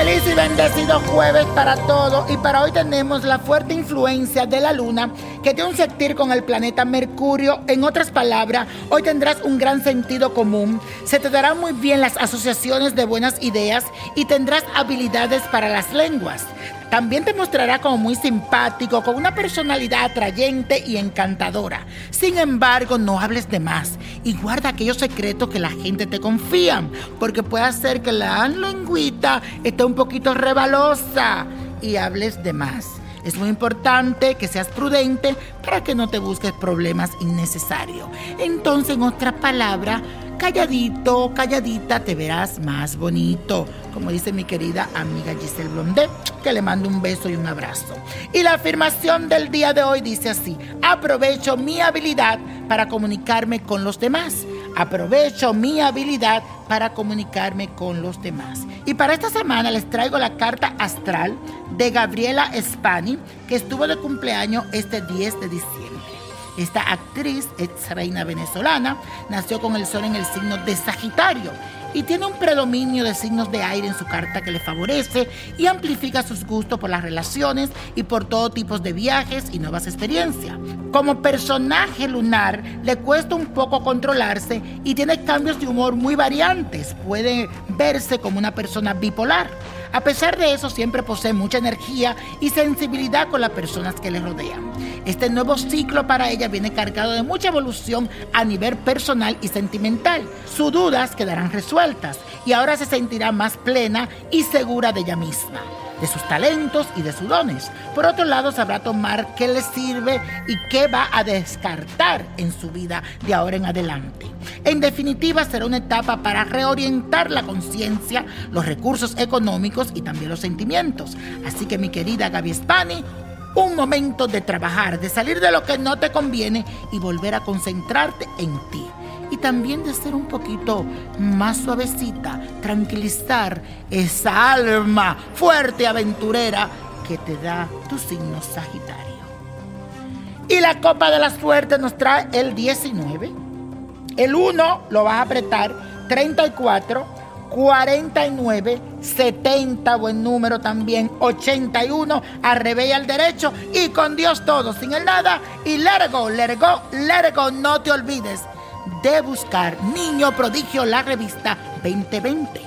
Feliz y bendecido jueves para todos y para hoy tenemos la fuerte influencia de la luna que tiene un sentir con el planeta Mercurio. En otras palabras, hoy tendrás un gran sentido común, se te darán muy bien las asociaciones de buenas ideas y tendrás habilidades para las lenguas. También te mostrará como muy simpático, con una personalidad atrayente y encantadora. Sin embargo, no hables de más y guarda aquellos secretos que la gente te confía, porque puede ser que la lengüita esté un poquito rebalosa y hables de más. Es muy importante que seas prudente para que no te busques problemas innecesarios. Entonces, en otras palabras, calladito, calladita, te verás más bonito. Como dice mi querida amiga Giselle Blondet, que le mando un beso y un abrazo. Y la afirmación del día de hoy dice así, aprovecho mi habilidad para comunicarme con los demás. Aprovecho mi habilidad para comunicarme con los demás. Y para esta semana les traigo la carta astral de Gabriela Spani, que estuvo de cumpleaños este 10 de diciembre. Esta actriz, ex reina venezolana, nació con el sol en el signo de Sagitario y tiene un predominio de signos de aire en su carta que le favorece y amplifica sus gustos por las relaciones y por todo tipo de viajes y nuevas experiencias. Como personaje lunar le cuesta un poco controlarse y tiene cambios de humor muy variantes. Puede verse como una persona bipolar. A pesar de eso, siempre posee mucha energía y sensibilidad con las personas que le rodean. Este nuevo ciclo para ella viene cargado de mucha evolución a nivel personal y sentimental. Sus dudas quedarán resueltas y ahora se sentirá más plena y segura de ella misma de sus talentos y de sus dones. Por otro lado, sabrá tomar qué le sirve y qué va a descartar en su vida de ahora en adelante. En definitiva, será una etapa para reorientar la conciencia, los recursos económicos y también los sentimientos. Así que mi querida Gaby Spani, un momento de trabajar, de salir de lo que no te conviene y volver a concentrarte en ti y también de ser un poquito más suavecita, tranquilizar esa alma fuerte aventurera que te da tu signo Sagitario. Y la copa de la suerte nos trae el 19. El 1 lo vas a apretar 34, 49, 70, buen número también, 81, al revés y al derecho, y con Dios todo, sin el nada, y let go, let go, let go, no te olvides de buscar Niño Prodigio, la revista 2020.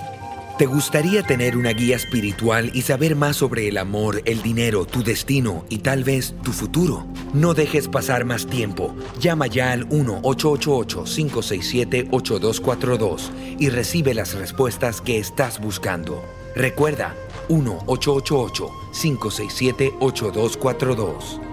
¿Te gustaría tener una guía espiritual y saber más sobre el amor, el dinero, tu destino y tal vez tu futuro? No dejes pasar más tiempo. Llama ya al 1-888-567-8242 y recibe las respuestas que estás buscando. Recuerda, 1-888-567-8242.